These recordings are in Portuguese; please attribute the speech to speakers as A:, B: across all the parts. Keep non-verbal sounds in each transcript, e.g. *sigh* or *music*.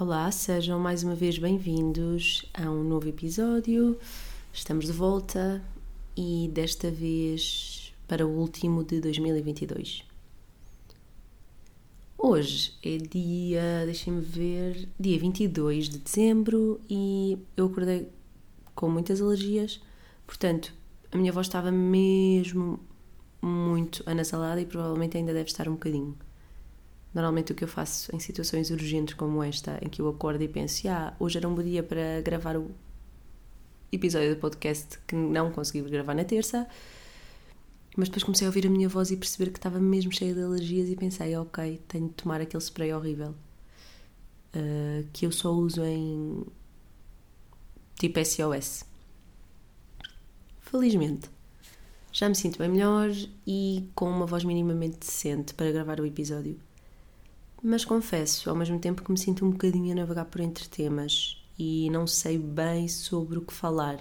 A: Olá, sejam mais uma vez bem-vindos a um novo episódio. Estamos de volta e desta vez para o último de 2022. Hoje é dia, deixem-me ver, dia 22 de dezembro e eu acordei com muitas alergias, portanto, a minha voz estava mesmo muito anasalada e provavelmente ainda deve estar um bocadinho. Normalmente o que eu faço em situações urgentes como esta, em que eu acordo e penso, ah, hoje era um bom dia para gravar o episódio do podcast que não consegui gravar na terça, mas depois comecei a ouvir a minha voz e perceber que estava mesmo cheia de alergias e pensei, ok, tenho de tomar aquele spray horrível uh, que eu só uso em tipo SOS. Felizmente, já me sinto bem melhor e com uma voz minimamente decente para gravar o episódio. Mas confesso, ao mesmo tempo, que me sinto um bocadinho a navegar por entre temas e não sei bem sobre o que falar.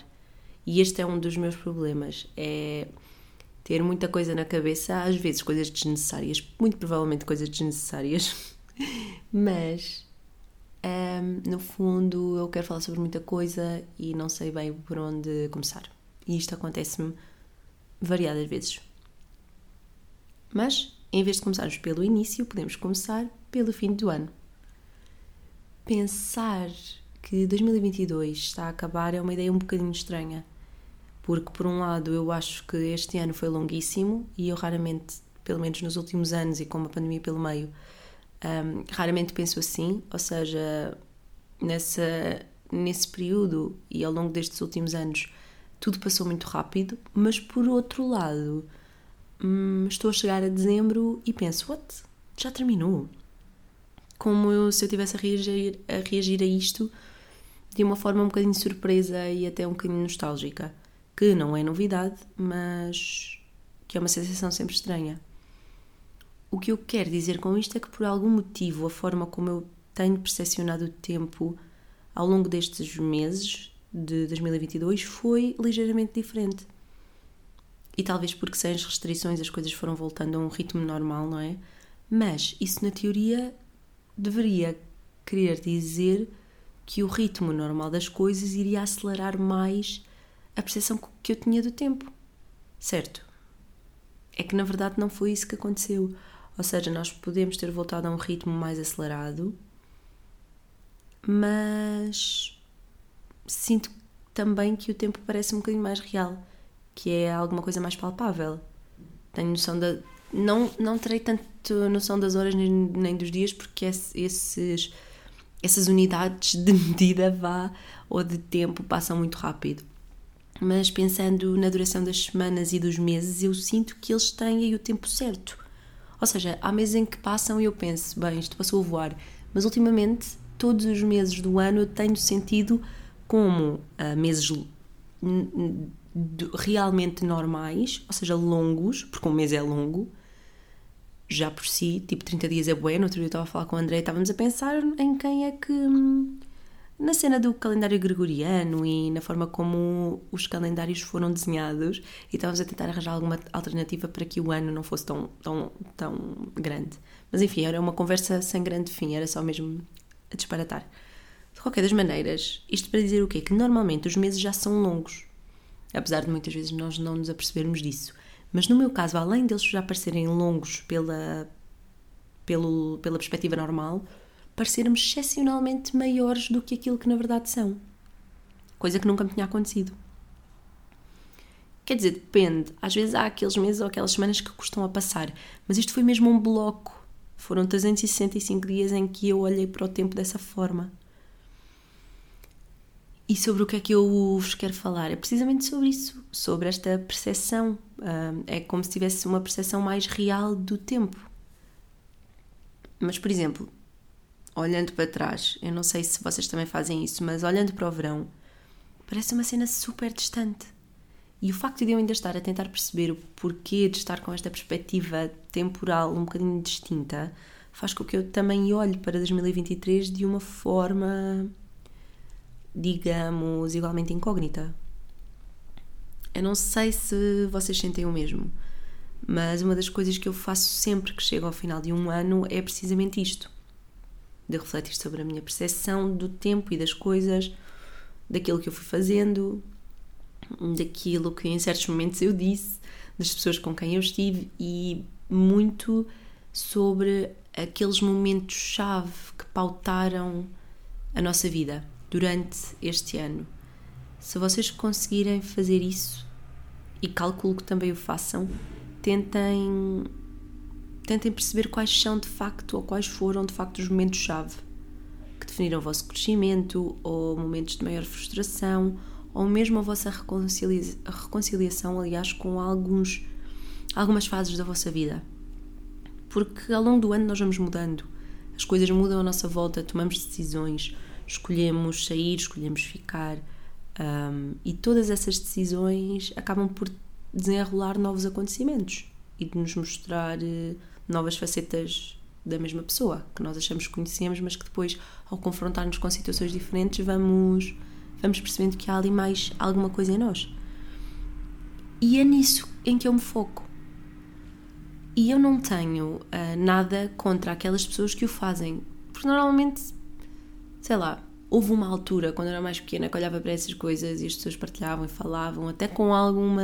A: E este é um dos meus problemas, é ter muita coisa na cabeça, às vezes coisas desnecessárias, muito provavelmente coisas desnecessárias, *laughs* mas um, no fundo eu quero falar sobre muita coisa e não sei bem por onde começar. E isto acontece-me variadas vezes. Mas, em vez de começarmos pelo início, podemos começar pelo fim do ano. Pensar que 2022 está a acabar é uma ideia um bocadinho estranha, porque por um lado eu acho que este ano foi longuíssimo e eu raramente, pelo menos nos últimos anos e com uma pandemia pelo meio, um, raramente penso assim, ou seja, nessa, nesse período e ao longo destes últimos anos tudo passou muito rápido, mas por outro lado hum, estou a chegar a dezembro e penso, what? Já terminou? Como eu, se eu tivesse a reagir, a reagir a isto de uma forma um bocadinho surpresa e até um bocadinho nostálgica. Que não é novidade, mas que é uma sensação sempre estranha. O que eu quero dizer com isto é que, por algum motivo, a forma como eu tenho percepcionado o tempo ao longo destes meses de 2022 foi ligeiramente diferente. E talvez porque sem as restrições as coisas foram voltando a um ritmo normal, não é? Mas isso, na teoria, deveria querer dizer que o ritmo normal das coisas iria acelerar mais a percepção que eu tinha do tempo. Certo? É que na verdade não foi isso que aconteceu. Ou seja, nós podemos ter voltado a um ritmo mais acelerado, mas sinto também que o tempo parece um bocadinho mais real, que é alguma coisa mais palpável. Tenho noção da, não, não terei tanto noção das horas nem, nem dos dias, porque esses, essas unidades de medida vá ou de tempo passam muito rápido. Mas pensando na duração das semanas e dos meses, eu sinto que eles têm aí o tempo certo. Ou seja, há meses em que passam e eu penso, bem, isto passou a voar, mas ultimamente, todos os meses do ano, eu tenho sentido como uh, meses realmente normais, ou seja, longos, porque um mês é longo, já por si, tipo 30 dias é bueno. Outro dia eu estava a falar com o André e estávamos a pensar em quem é que. Hum, na cena do calendário gregoriano e na forma como os calendários foram desenhados, e estávamos a tentar arranjar alguma alternativa para que o ano não fosse tão, tão, tão grande. Mas enfim, era uma conversa sem grande fim, era só mesmo a disparatar. De qualquer das maneiras, isto para dizer o quê? Que normalmente os meses já são longos, apesar de muitas vezes nós não nos apercebermos disso. Mas no meu caso, além deles já parecerem longos pela, pelo, pela perspectiva normal, pareceram-me excepcionalmente maiores do que aquilo que na verdade são. Coisa que nunca me tinha acontecido. Quer dizer, depende. Às vezes há aqueles meses ou aquelas semanas que custam a passar, mas isto foi mesmo um bloco. Foram 365 dias em que eu olhei para o tempo dessa forma. E sobre o que é que eu vos quero falar? É precisamente sobre isso, sobre esta percepção. É como se tivesse uma percepção mais real do tempo. Mas, por exemplo, olhando para trás, eu não sei se vocês também fazem isso, mas olhando para o verão, parece uma cena super distante. E o facto de eu ainda estar a tentar perceber o porquê de estar com esta perspectiva temporal um bocadinho distinta faz com que eu também olhe para 2023 de uma forma digamos, igualmente incógnita. Eu não sei se vocês sentem o mesmo, mas uma das coisas que eu faço sempre que chego ao final de um ano é precisamente isto. de refletir sobre a minha percepção do tempo e das coisas, daquilo que eu fui fazendo, daquilo que em certos momentos eu disse, das pessoas com quem eu estive e muito sobre aqueles momentos-chave que pautaram a nossa vida durante este ano. Se vocês conseguirem fazer isso, e calculo que também o façam, tentem tentem perceber quais são de facto ou quais foram de facto os momentos-chave que definiram o vosso crescimento ou momentos de maior frustração ou mesmo a vossa reconcilia reconciliação, aliás, com alguns, algumas fases da vossa vida. Porque ao longo do ano nós vamos mudando, as coisas mudam à nossa volta, tomamos decisões, escolhemos sair, escolhemos ficar um, e todas essas decisões acabam por desenrolar novos acontecimentos e de nos mostrar uh, novas facetas da mesma pessoa que nós achamos que conhecemos, mas que depois, ao confrontar-nos com situações diferentes, vamos, vamos percebendo que há ali mais alguma coisa em nós. E é nisso em que eu me foco. E eu não tenho uh, nada contra aquelas pessoas que o fazem, porque normalmente, sei lá, houve uma altura quando eu era mais pequena que olhava para essas coisas e as pessoas partilhavam e falavam, até com alguma.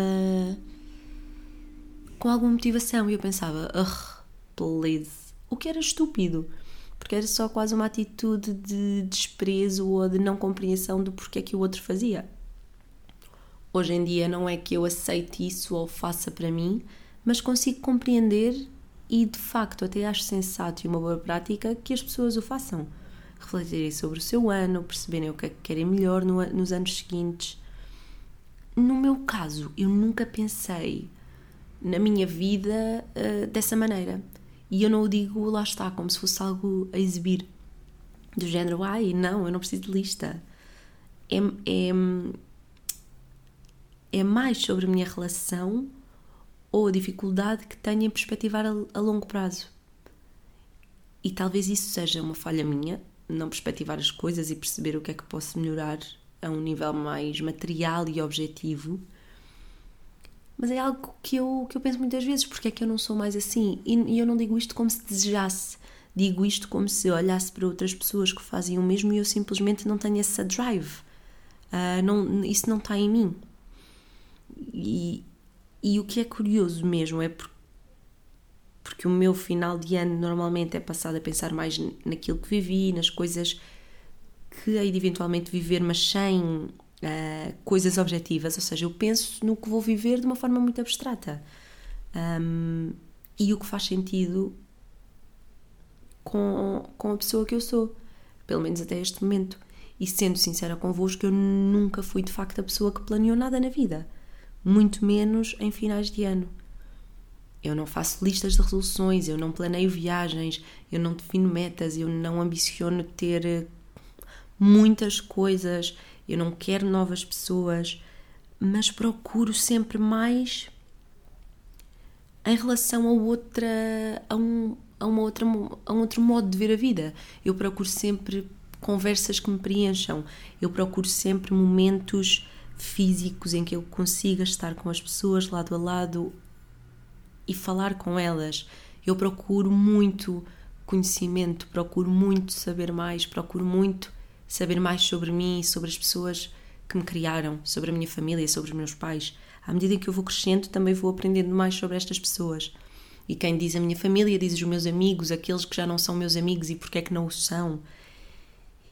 A: com alguma motivação, e eu pensava, ugh, please. O que era estúpido, porque era só quase uma atitude de desprezo ou de não compreensão do porquê que o outro fazia. Hoje em dia não é que eu aceite isso ou faça para mim, mas consigo compreender e de facto até acho sensato e uma boa prática que as pessoas o façam. Refletirem sobre o seu ano, perceberem o que é que querem melhor no, nos anos seguintes. No meu caso, eu nunca pensei na minha vida uh, dessa maneira. E eu não o digo, lá está, como se fosse algo a exibir. Do género, ai, não, eu não preciso de lista. É, é, é mais sobre a minha relação ou a dificuldade que tenho em perspectivar a, a longo prazo. E talvez isso seja uma falha minha, não perspectivar as coisas e perceber o que é que posso melhorar a um nível mais material e objetivo mas é algo que eu, que eu penso muitas vezes, porque é que eu não sou mais assim? E, e eu não digo isto como se desejasse, digo isto como se olhasse para outras pessoas que fazem o mesmo e eu simplesmente não tenho essa drive. Uh, não, isso não está em mim. E, e o que é curioso mesmo é porque, porque o meu final de ano normalmente é passado a pensar mais naquilo que vivi, nas coisas que hei de eventualmente viver, mas sem uh, coisas objetivas, ou seja, eu penso no que vou viver de uma forma muito abstrata. Um, e o que faz sentido com, com a pessoa que eu sou, pelo menos até este momento. E sendo sincera convosco, eu nunca fui de facto a pessoa que planeou nada na vida, muito menos em finais de ano. Eu não faço listas de resoluções, eu não planeio viagens, eu não defino metas, eu não ambiciono ter muitas coisas, eu não quero novas pessoas, mas procuro sempre mais em relação a outra a um, a uma outra a um outro modo de ver a vida. Eu procuro sempre conversas que me preencham. Eu procuro sempre momentos físicos em que eu consiga estar com as pessoas lado a lado e falar com elas. Eu procuro muito conhecimento, procuro muito saber mais, procuro muito saber mais sobre mim sobre as pessoas que me criaram, sobre a minha família, sobre os meus pais. À medida que eu vou crescendo, também vou aprendendo mais sobre estas pessoas. E quem diz a minha família diz os meus amigos, aqueles que já não são meus amigos e porque é que não o são.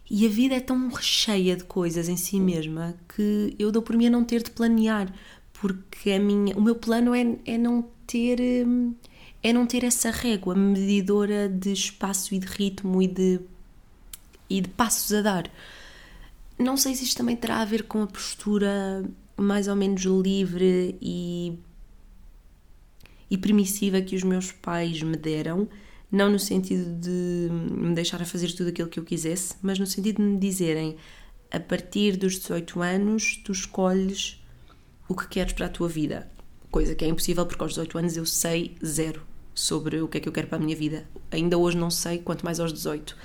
A: E a vida é tão cheia de coisas em si mesma que eu dou por mim a não ter de planear, porque a minha, o meu plano é, é não ter hum, é não ter essa régua medidora de espaço e de ritmo e de e de passos a dar. Não sei se isto também terá a ver com a postura mais ou menos livre e, e permissiva que os meus pais me deram, não no sentido de me deixar a fazer tudo aquilo que eu quisesse, mas no sentido de me dizerem a partir dos 18 anos tu escolhes o que queres para a tua vida. Coisa que é impossível porque aos 18 anos eu sei zero sobre o que é que eu quero para a minha vida. Ainda hoje não sei, quanto mais aos 18.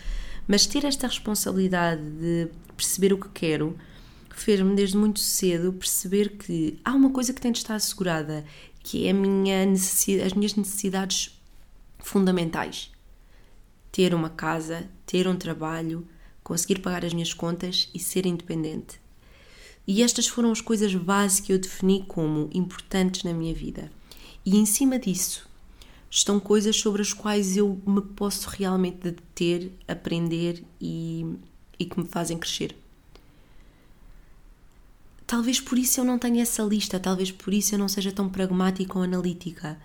A: Mas ter esta responsabilidade de perceber o que quero fez-me desde muito cedo perceber que há uma coisa que tem de estar assegurada, que é minha as minhas necessidades fundamentais. ter uma casa, ter um trabalho, conseguir pagar as minhas contas e ser independente. E estas foram as coisas básicas que eu defini como importantes na minha vida. E em cima disso estão coisas sobre as quais eu me posso realmente deter, aprender e, e que me fazem crescer. Talvez por isso eu não tenha essa lista, talvez por isso eu não seja tão pragmática ou analítica.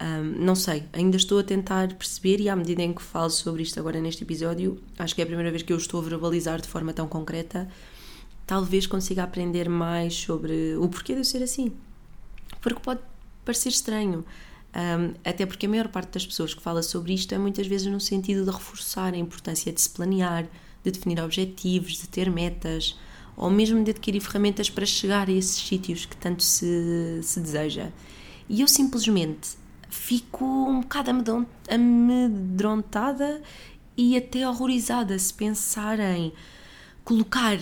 A: Um, não sei, ainda estou a tentar perceber e à medida em que falo sobre isto agora neste episódio, acho que é a primeira vez que eu estou a verbalizar de forma tão concreta, talvez consiga aprender mais sobre o porquê de eu ser assim. Porque pode parecer estranho, um, até porque a maior parte das pessoas que fala sobre isto é muitas vezes no sentido de reforçar a importância de se planear, de definir objetivos, de ter metas, ou mesmo de adquirir ferramentas para chegar a esses sítios que tanto se, se deseja. E eu simplesmente fico um bocado amedrontada e até horrorizada se pensar em colocar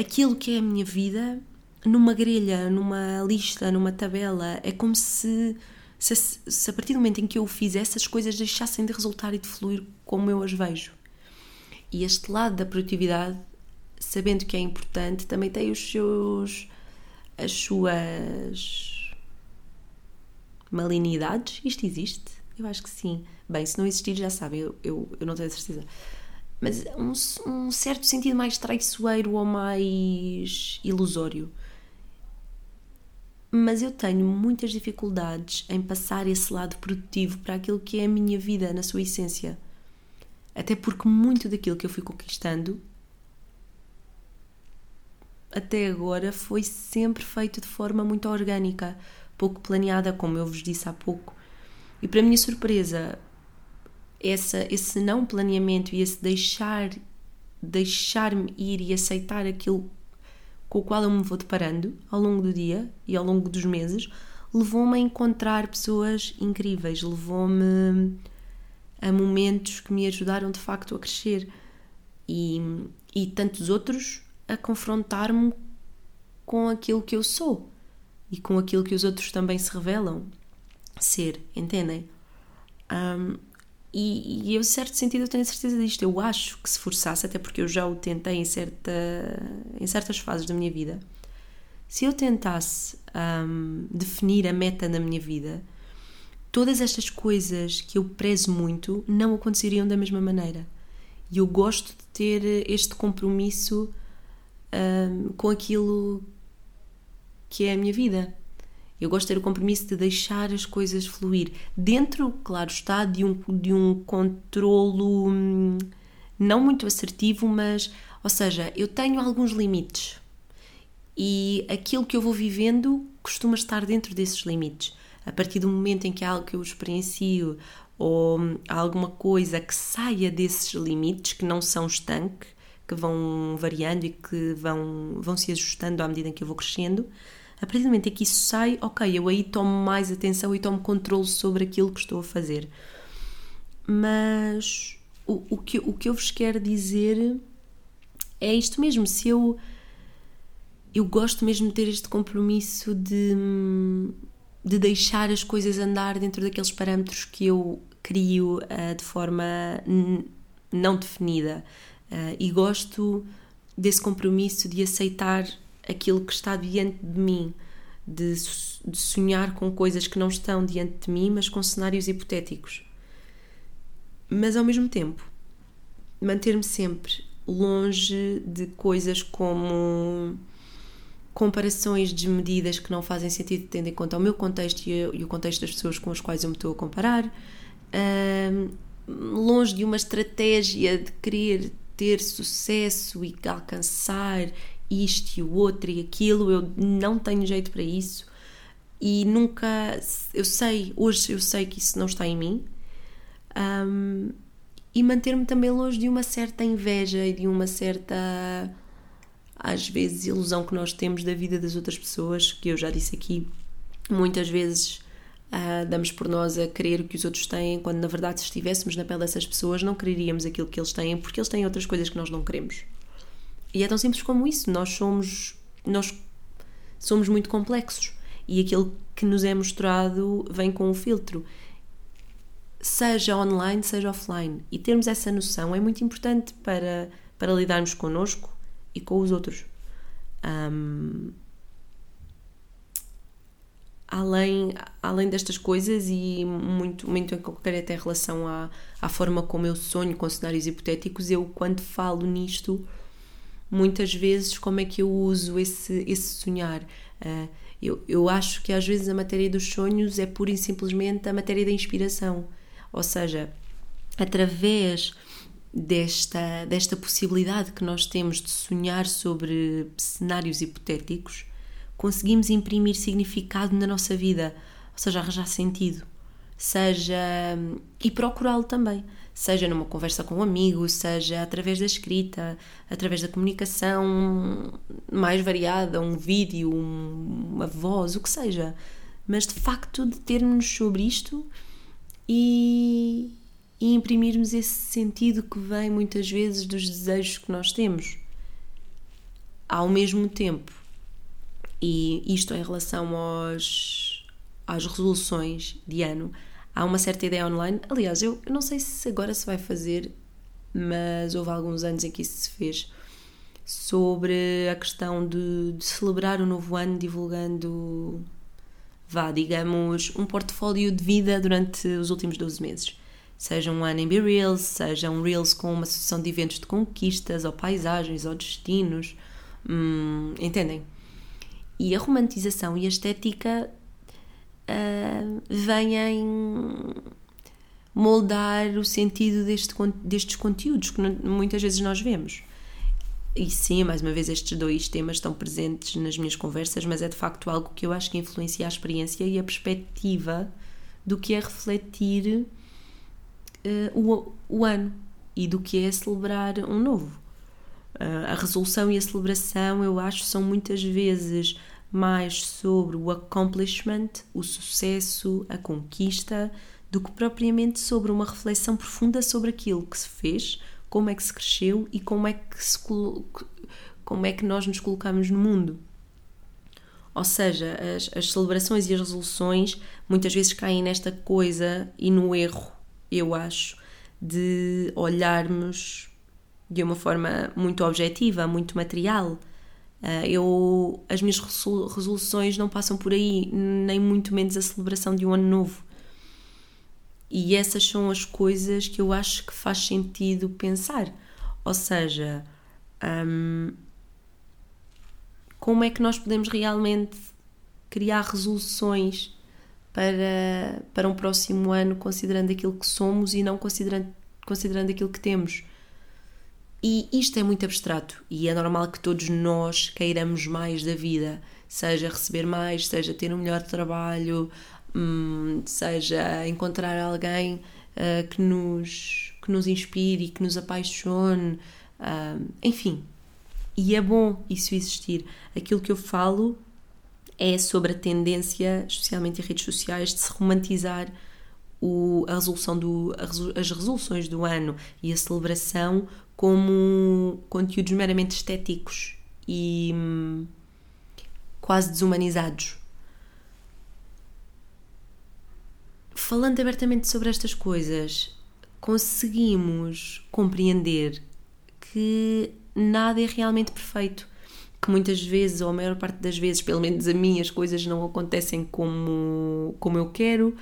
A: aquilo que é a minha vida numa grelha, numa lista, numa tabela. É como se, se, se a partir do momento em que eu o fizesse, as coisas deixassem de resultar e de fluir como eu as vejo. E este lado da produtividade, sabendo que é importante, também tem os seus as suas Malinidades? Isto existe? Eu acho que sim. Bem, se não existir, já sabem, eu, eu, eu não tenho certeza. Mas um, um certo sentido mais traiçoeiro ou mais ilusório. Mas eu tenho muitas dificuldades em passar esse lado produtivo para aquilo que é a minha vida na sua essência. Até porque muito daquilo que eu fui conquistando até agora foi sempre feito de forma muito orgânica pouco planeada, como eu vos disse há pouco. E para minha surpresa, essa, esse não planeamento e esse deixar deixar-me ir e aceitar aquilo com o qual eu me vou deparando ao longo do dia e ao longo dos meses, levou-me a encontrar pessoas incríveis, levou-me a momentos que me ajudaram de facto a crescer e, e tantos outros a confrontar-me com aquilo que eu sou e com aquilo que os outros também se revelam ser, entendem? Um, e, e eu, certo sentido, eu tenho a certeza disto. Eu acho que se forçasse, até porque eu já o tentei em, certa, em certas fases da minha vida, se eu tentasse um, definir a meta na minha vida, todas estas coisas que eu prezo muito não aconteceriam da mesma maneira. E eu gosto de ter este compromisso um, com aquilo que é a minha vida. Eu gosto de ter o compromisso de deixar as coisas fluir. Dentro, claro está, de um, de um controlo hum, não muito assertivo, mas, ou seja, eu tenho alguns limites. E aquilo que eu vou vivendo costuma estar dentro desses limites. A partir do momento em que há algo que eu experiencio ou hum, há alguma coisa que saia desses limites, que não são estanque, que vão variando e que vão, vão se ajustando à medida em que eu vou crescendo, a partir do momento em que isso sai, ok, eu aí tomo mais atenção e tomo controle sobre aquilo que estou a fazer. Mas o, o, que, o que eu vos quero dizer é isto mesmo. Se eu. Eu gosto mesmo de ter este compromisso de, de deixar as coisas andar dentro daqueles parâmetros que eu crio uh, de forma não definida. Uh, e gosto desse compromisso de aceitar aquilo que está diante de mim, de, de sonhar com coisas que não estão diante de mim, mas com cenários hipotéticos. Mas ao mesmo tempo, manter-me sempre longe de coisas como comparações desmedidas que não fazem sentido tendo em conta o meu contexto e, o contexto das pessoas com as quais eu me estou a comparar, longe de uma estratégia de querer ter sucesso e alcançar isto e o outro e aquilo, eu não tenho jeito para isso e nunca. Eu sei, hoje eu sei que isso não está em mim. Um, e manter-me também longe de uma certa inveja e de uma certa, às vezes, ilusão que nós temos da vida das outras pessoas, que eu já disse aqui, muitas vezes uh, damos por nós a querer o que os outros têm, quando na verdade, se estivéssemos na pele dessas pessoas, não quereríamos aquilo que eles têm, porque eles têm outras coisas que nós não queremos. E é tão simples como isso. Nós somos, nós somos muito complexos e aquilo que nos é mostrado vem com um filtro. seja online, seja offline. E termos essa noção é muito importante para, para lidarmos connosco e com os outros. Um, além, além destas coisas e muito, muito em qualquer até relação à, à forma como eu sonho com cenários hipotéticos, eu quando falo nisto, muitas vezes como é que eu uso esse, esse sonhar. Uh, eu, eu acho que às vezes a matéria dos sonhos é pura e simplesmente a matéria da inspiração. Ou seja, através desta, desta possibilidade que nós temos de sonhar sobre cenários hipotéticos, conseguimos imprimir significado na nossa vida, ou seja, arranjar sentido, seja e procurá-lo também, seja numa conversa com um amigo, seja através da escrita, através da comunicação mais variada, um vídeo, uma voz, o que seja, mas de facto de termos sobre isto e, e imprimirmos esse sentido que vem muitas vezes dos desejos que nós temos. Ao mesmo tempo, e isto em relação aos, às resoluções de ano, há uma certa ideia online. Aliás, eu, eu não sei se agora se vai fazer, mas houve alguns anos em que isso se fez sobre a questão de, de celebrar o novo ano divulgando vá, digamos, um portfólio de vida durante os últimos 12 meses. Seja um ano em Be Reels, seja um Reels com uma sucessão de eventos de conquistas, ou paisagens, ou destinos. Hum, entendem? E a romantização e a estética vêm moldar o sentido deste, destes conteúdos que muitas vezes nós vemos. E sim, mais uma vez, estes dois temas estão presentes nas minhas conversas, mas é de facto algo que eu acho que influencia a experiência e a perspectiva do que é refletir uh, o, o ano e do que é celebrar um novo. Uh, a resolução e a celebração, eu acho, são muitas vezes mais sobre o accomplishment, o sucesso, a conquista, do que propriamente sobre uma reflexão profunda sobre aquilo que se fez, como é que se cresceu e como é que, se, como é que nós nos colocamos no mundo. Ou seja, as, as celebrações e as resoluções muitas vezes caem nesta coisa e no erro, eu acho, de olharmos de uma forma muito objetiva, muito material. Ah, eu, as minhas resoluções não passam por aí, nem muito menos a celebração de um ano novo. E essas são as coisas que eu acho que faz sentido pensar. Ou seja, hum, como é que nós podemos realmente criar resoluções para, para um próximo ano, considerando aquilo que somos e não considerando, considerando aquilo que temos? E isto é muito abstrato e é normal que todos nós queiramos mais da vida, seja receber mais, seja ter um melhor trabalho, Hum, seja encontrar alguém uh, que, nos, que nos inspire e que nos apaixone, uh, enfim. E é bom isso existir. Aquilo que eu falo é sobre a tendência, especialmente em redes sociais, de se romantizar o, a resolução do, as resoluções do ano e a celebração como conteúdos meramente estéticos e hum, quase desumanizados. falando abertamente sobre estas coisas, conseguimos compreender que nada é realmente perfeito. Que muitas vezes, ou a maior parte das vezes, pelo menos a mim, as coisas não acontecem como, como eu quero.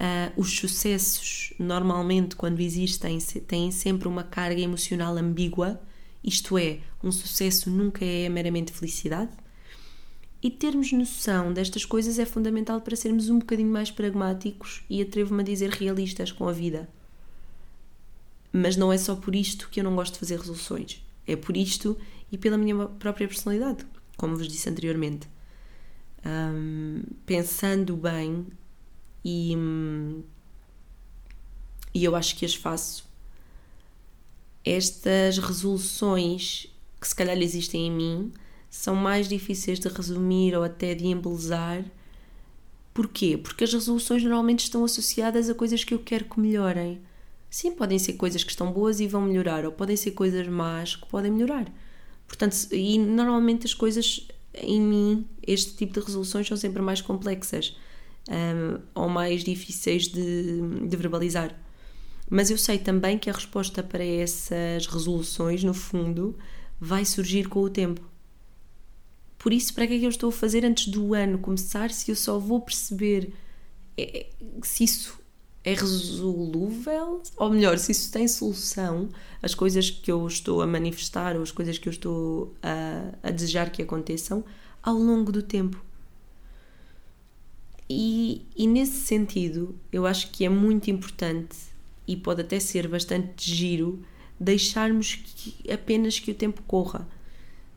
A: Uh, os sucessos, normalmente, quando existem, têm sempre uma carga emocional ambígua. Isto é, um sucesso nunca é meramente felicidade. E termos noção destas coisas é fundamental para sermos um bocadinho mais pragmáticos e atrevo-me a dizer realistas com a vida. Mas não é só por isto que eu não gosto de fazer resoluções. É por isto e pela minha própria personalidade, como vos disse anteriormente. Um, pensando bem e, e eu acho que as faço. Estas resoluções que se calhar existem em mim são mais difíceis de resumir ou até de embelezar. Porquê? Porque as resoluções normalmente estão associadas a coisas que eu quero que melhorem. Sim, podem ser coisas que estão boas e vão melhorar, ou podem ser coisas más que podem melhorar. Portanto, e normalmente as coisas em mim, este tipo de resoluções são sempre mais complexas. Um, ou mais difíceis de, de verbalizar. Mas eu sei também que a resposta para essas resoluções, no fundo, vai surgir com o tempo. Por isso, para que é que eu estou a fazer antes do ano começar se eu só vou perceber é, se isso é resolúvel? Ou melhor, se isso tem solução, as coisas que eu estou a manifestar ou as coisas que eu estou a, a desejar que aconteçam ao longo do tempo. E, e nesse sentido, eu acho que é muito importante e pode até ser bastante giro deixarmos que, apenas que o tempo corra.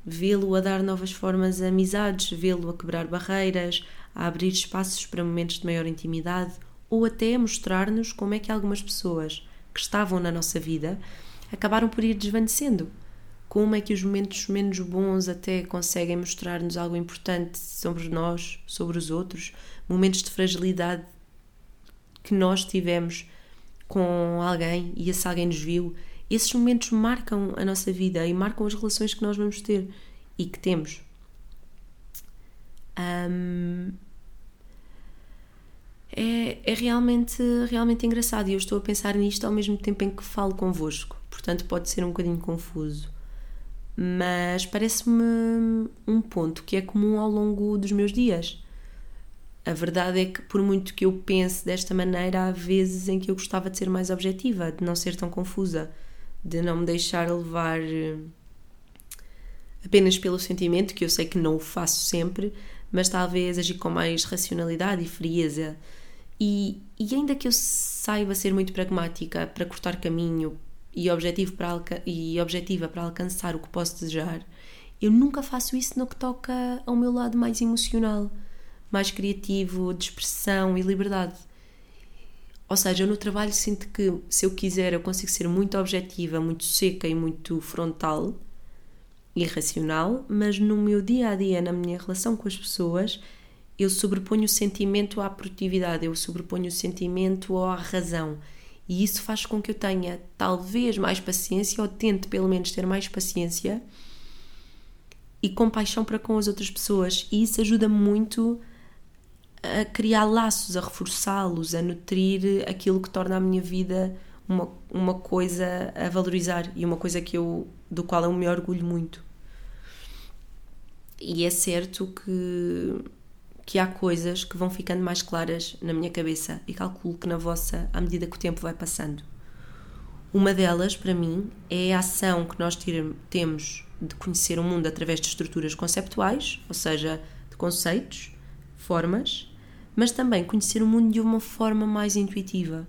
A: Vê-lo a dar novas formas a amizades, vê-lo a quebrar barreiras, a abrir espaços para momentos de maior intimidade ou até a mostrar-nos como é que algumas pessoas que estavam na nossa vida acabaram por ir desvanecendo como é que os momentos menos bons até conseguem mostrar-nos algo importante sobre nós, sobre os outros, momentos de fragilidade que nós tivemos com alguém e esse alguém nos viu. Esses momentos marcam a nossa vida e marcam as relações que nós vamos ter e que temos. Um, é, é realmente, realmente engraçado e eu estou a pensar nisto ao mesmo tempo em que falo convosco, portanto pode ser um bocadinho confuso mas parece-me um ponto que é comum ao longo dos meus dias. A verdade é que, por muito que eu pense desta maneira, há vezes em que eu gostava de ser mais objetiva, de não ser tão confusa, de não me deixar levar eh, apenas pelo sentimento, que eu sei que não o faço sempre, mas talvez agir com mais racionalidade e frieza. E, e ainda que eu saiba ser muito pragmática para cortar caminho, e, objetivo para e objetiva para alcançar o que posso desejar, eu nunca faço isso no que toca ao meu lado mais emocional, mais criativo, de expressão e liberdade. Ou seja, eu no trabalho sinto que se eu quiser eu consigo ser muito objetiva, muito seca e muito frontal e racional, mas no meu dia a dia, na minha relação com as pessoas, eu sobreponho o sentimento à produtividade, eu sobreponho o sentimento à razão e isso faz com que eu tenha talvez mais paciência, ou tente pelo menos ter mais paciência e compaixão para com as outras pessoas. E isso ajuda muito a criar laços, a reforçá-los, a nutrir aquilo que torna a minha vida uma, uma coisa a valorizar e uma coisa que eu, do qual eu me orgulho muito. E é certo que que há coisas que vão ficando mais claras na minha cabeça e calculo que na vossa à medida que o tempo vai passando. Uma delas, para mim, é a ação que nós temos de conhecer o mundo através de estruturas conceptuais, ou seja, de conceitos, formas, mas também conhecer o mundo de uma forma mais intuitiva,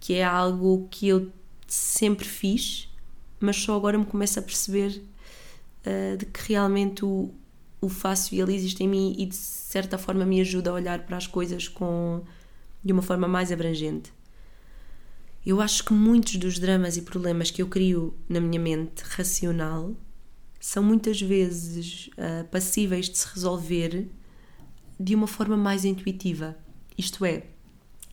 A: que é algo que eu sempre fiz, mas só agora me começo a perceber uh, de que realmente o, o faço e ele existe em mim e de certa forma me ajuda a olhar para as coisas com de uma forma mais abrangente. Eu acho que muitos dos dramas e problemas que eu crio na minha mente racional são muitas vezes uh, passíveis de se resolver de uma forma mais intuitiva. Isto é,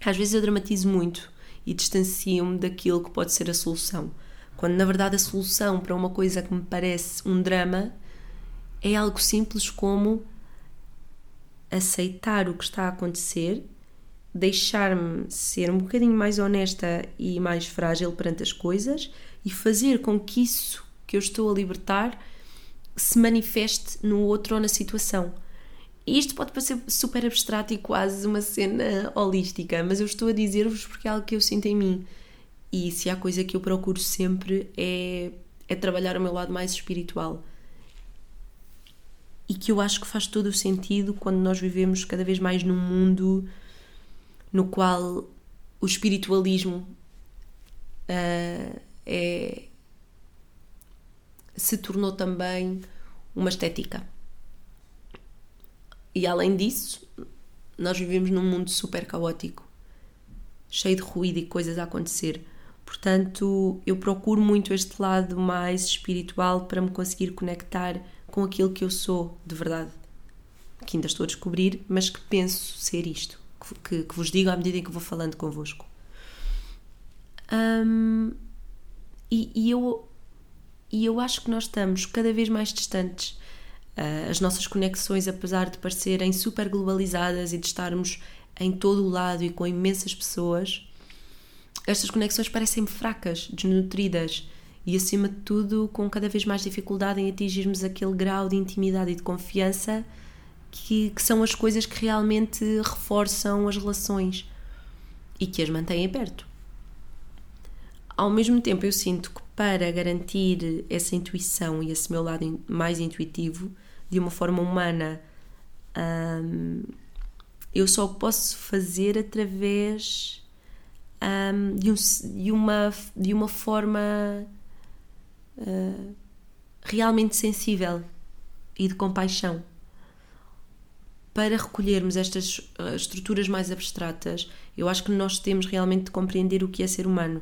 A: às vezes eu dramatizo muito e distancio-me daquilo que pode ser a solução, quando na verdade a solução para uma coisa que me parece um drama é algo simples como aceitar o que está a acontecer, deixar-me ser um bocadinho mais honesta e mais frágil perante as coisas e fazer com que isso que eu estou a libertar se manifeste no outro ou na situação. E isto pode parecer super abstrato e quase uma cena holística, mas eu estou a dizer-vos porque é algo que eu sinto em mim. E se há coisa que eu procuro sempre é, é trabalhar o meu lado mais espiritual e que eu acho que faz todo o sentido quando nós vivemos cada vez mais num mundo no qual o espiritualismo uh, é, se tornou também uma estética. E além disso, nós vivemos num mundo super caótico, cheio de ruído e coisas a acontecer. Portanto, eu procuro muito este lado mais espiritual para me conseguir conectar com aquilo que eu sou de verdade, que ainda estou a descobrir, mas que penso ser isto, que, que vos digo à medida em que vou falando convosco. Um, e, e, eu, e eu acho que nós estamos cada vez mais distantes. Uh, as nossas conexões, apesar de parecerem super globalizadas e de estarmos em todo o lado e com imensas pessoas, estas conexões parecem-me fracas, desnutridas e, acima de tudo, com cada vez mais dificuldade em atingirmos aquele grau de intimidade e de confiança que, que são as coisas que realmente reforçam as relações e que as mantêm perto. Ao mesmo tempo, eu sinto que para garantir essa intuição e esse meu lado mais intuitivo, de uma forma humana, hum, eu só posso fazer através hum, de, um, de, uma, de uma forma uh, realmente sensível e de compaixão. Para recolhermos estas uh, estruturas mais abstratas, eu acho que nós temos realmente de compreender o que é ser humano,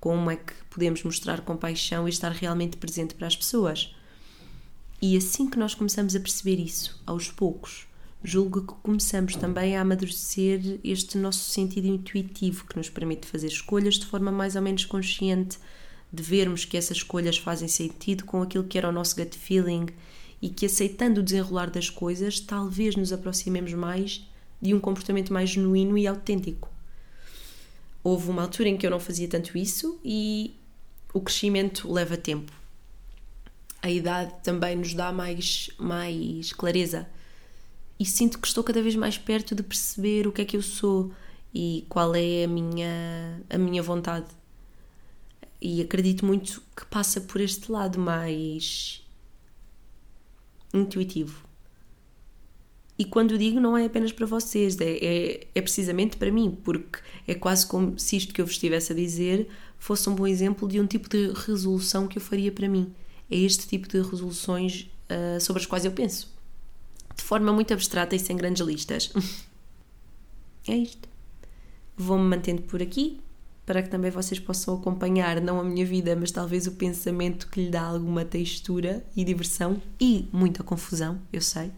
A: como é que podemos mostrar compaixão e estar realmente presente para as pessoas. E assim que nós começamos a perceber isso, aos poucos, julgo que começamos também a amadurecer este nosso sentido intuitivo que nos permite fazer escolhas de forma mais ou menos consciente, de vermos que essas escolhas fazem sentido com aquilo que era o nosso gut feeling e que aceitando o desenrolar das coisas, talvez nos aproximemos mais de um comportamento mais genuíno e autêntico. Houve uma altura em que eu não fazia tanto isso e o crescimento leva tempo. A idade também nos dá mais, mais clareza e sinto que estou cada vez mais perto de perceber o que é que eu sou e qual é a minha, a minha vontade. E acredito muito que passa por este lado mais intuitivo. E quando digo, não é apenas para vocês, é, é, é, precisamente para mim, porque é quase como se isto que eu vos estivesse a dizer fosse um bom exemplo de um tipo de resolução que eu faria para mim. É este tipo de resoluções uh, sobre as quais eu penso. De forma muito abstrata e sem grandes listas. *laughs* é isto. Vou-me mantendo por aqui para que também vocês possam acompanhar não a minha vida, mas talvez o pensamento que lhe dá alguma textura e diversão e muita confusão, eu sei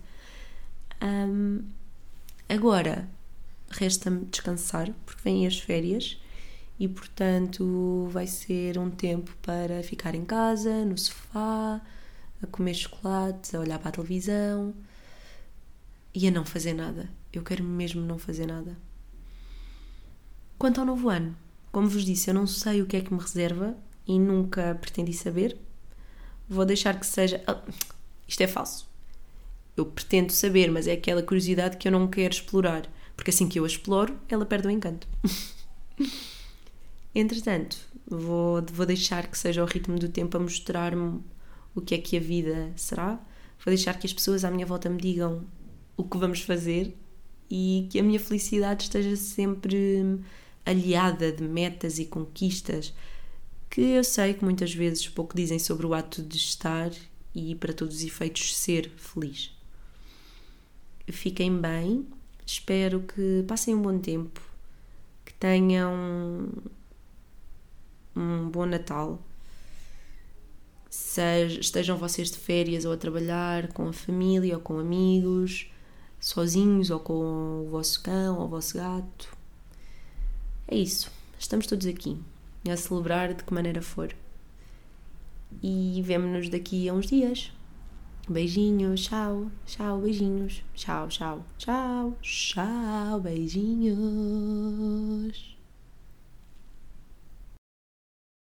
A: um, agora, resta-me descansar, porque vêm as férias e, portanto, vai ser um tempo para ficar em casa, no sofá, a comer chocolate, a olhar para a televisão e a não fazer nada. Eu quero mesmo não fazer nada. Quanto ao novo ano, como vos disse, eu não sei o que é que me reserva e nunca pretendi saber. Vou deixar que seja. Ah, isto é falso eu pretendo saber, mas é aquela curiosidade que eu não quero explorar, porque assim que eu a exploro, ela perde o encanto. *laughs* Entretanto, vou, vou deixar que seja o ritmo do tempo a mostrar-me o que é que a vida será. Vou deixar que as pessoas à minha volta me digam o que vamos fazer e que a minha felicidade esteja sempre aliada de metas e conquistas que eu sei que muitas vezes pouco dizem sobre o ato de estar e, para todos os efeitos, ser feliz fiquem bem, espero que passem um bom tempo, que tenham um bom Natal. Estejam vocês de férias ou a trabalhar com a família ou com amigos, sozinhos ou com o vosso cão ou o vosso gato. É isso. Estamos todos aqui a celebrar de que maneira for. E vemo-nos daqui a uns dias. Beijinhos, tchau, tchau, beijinhos, tchau, tchau, tchau, tchau, beijinhos.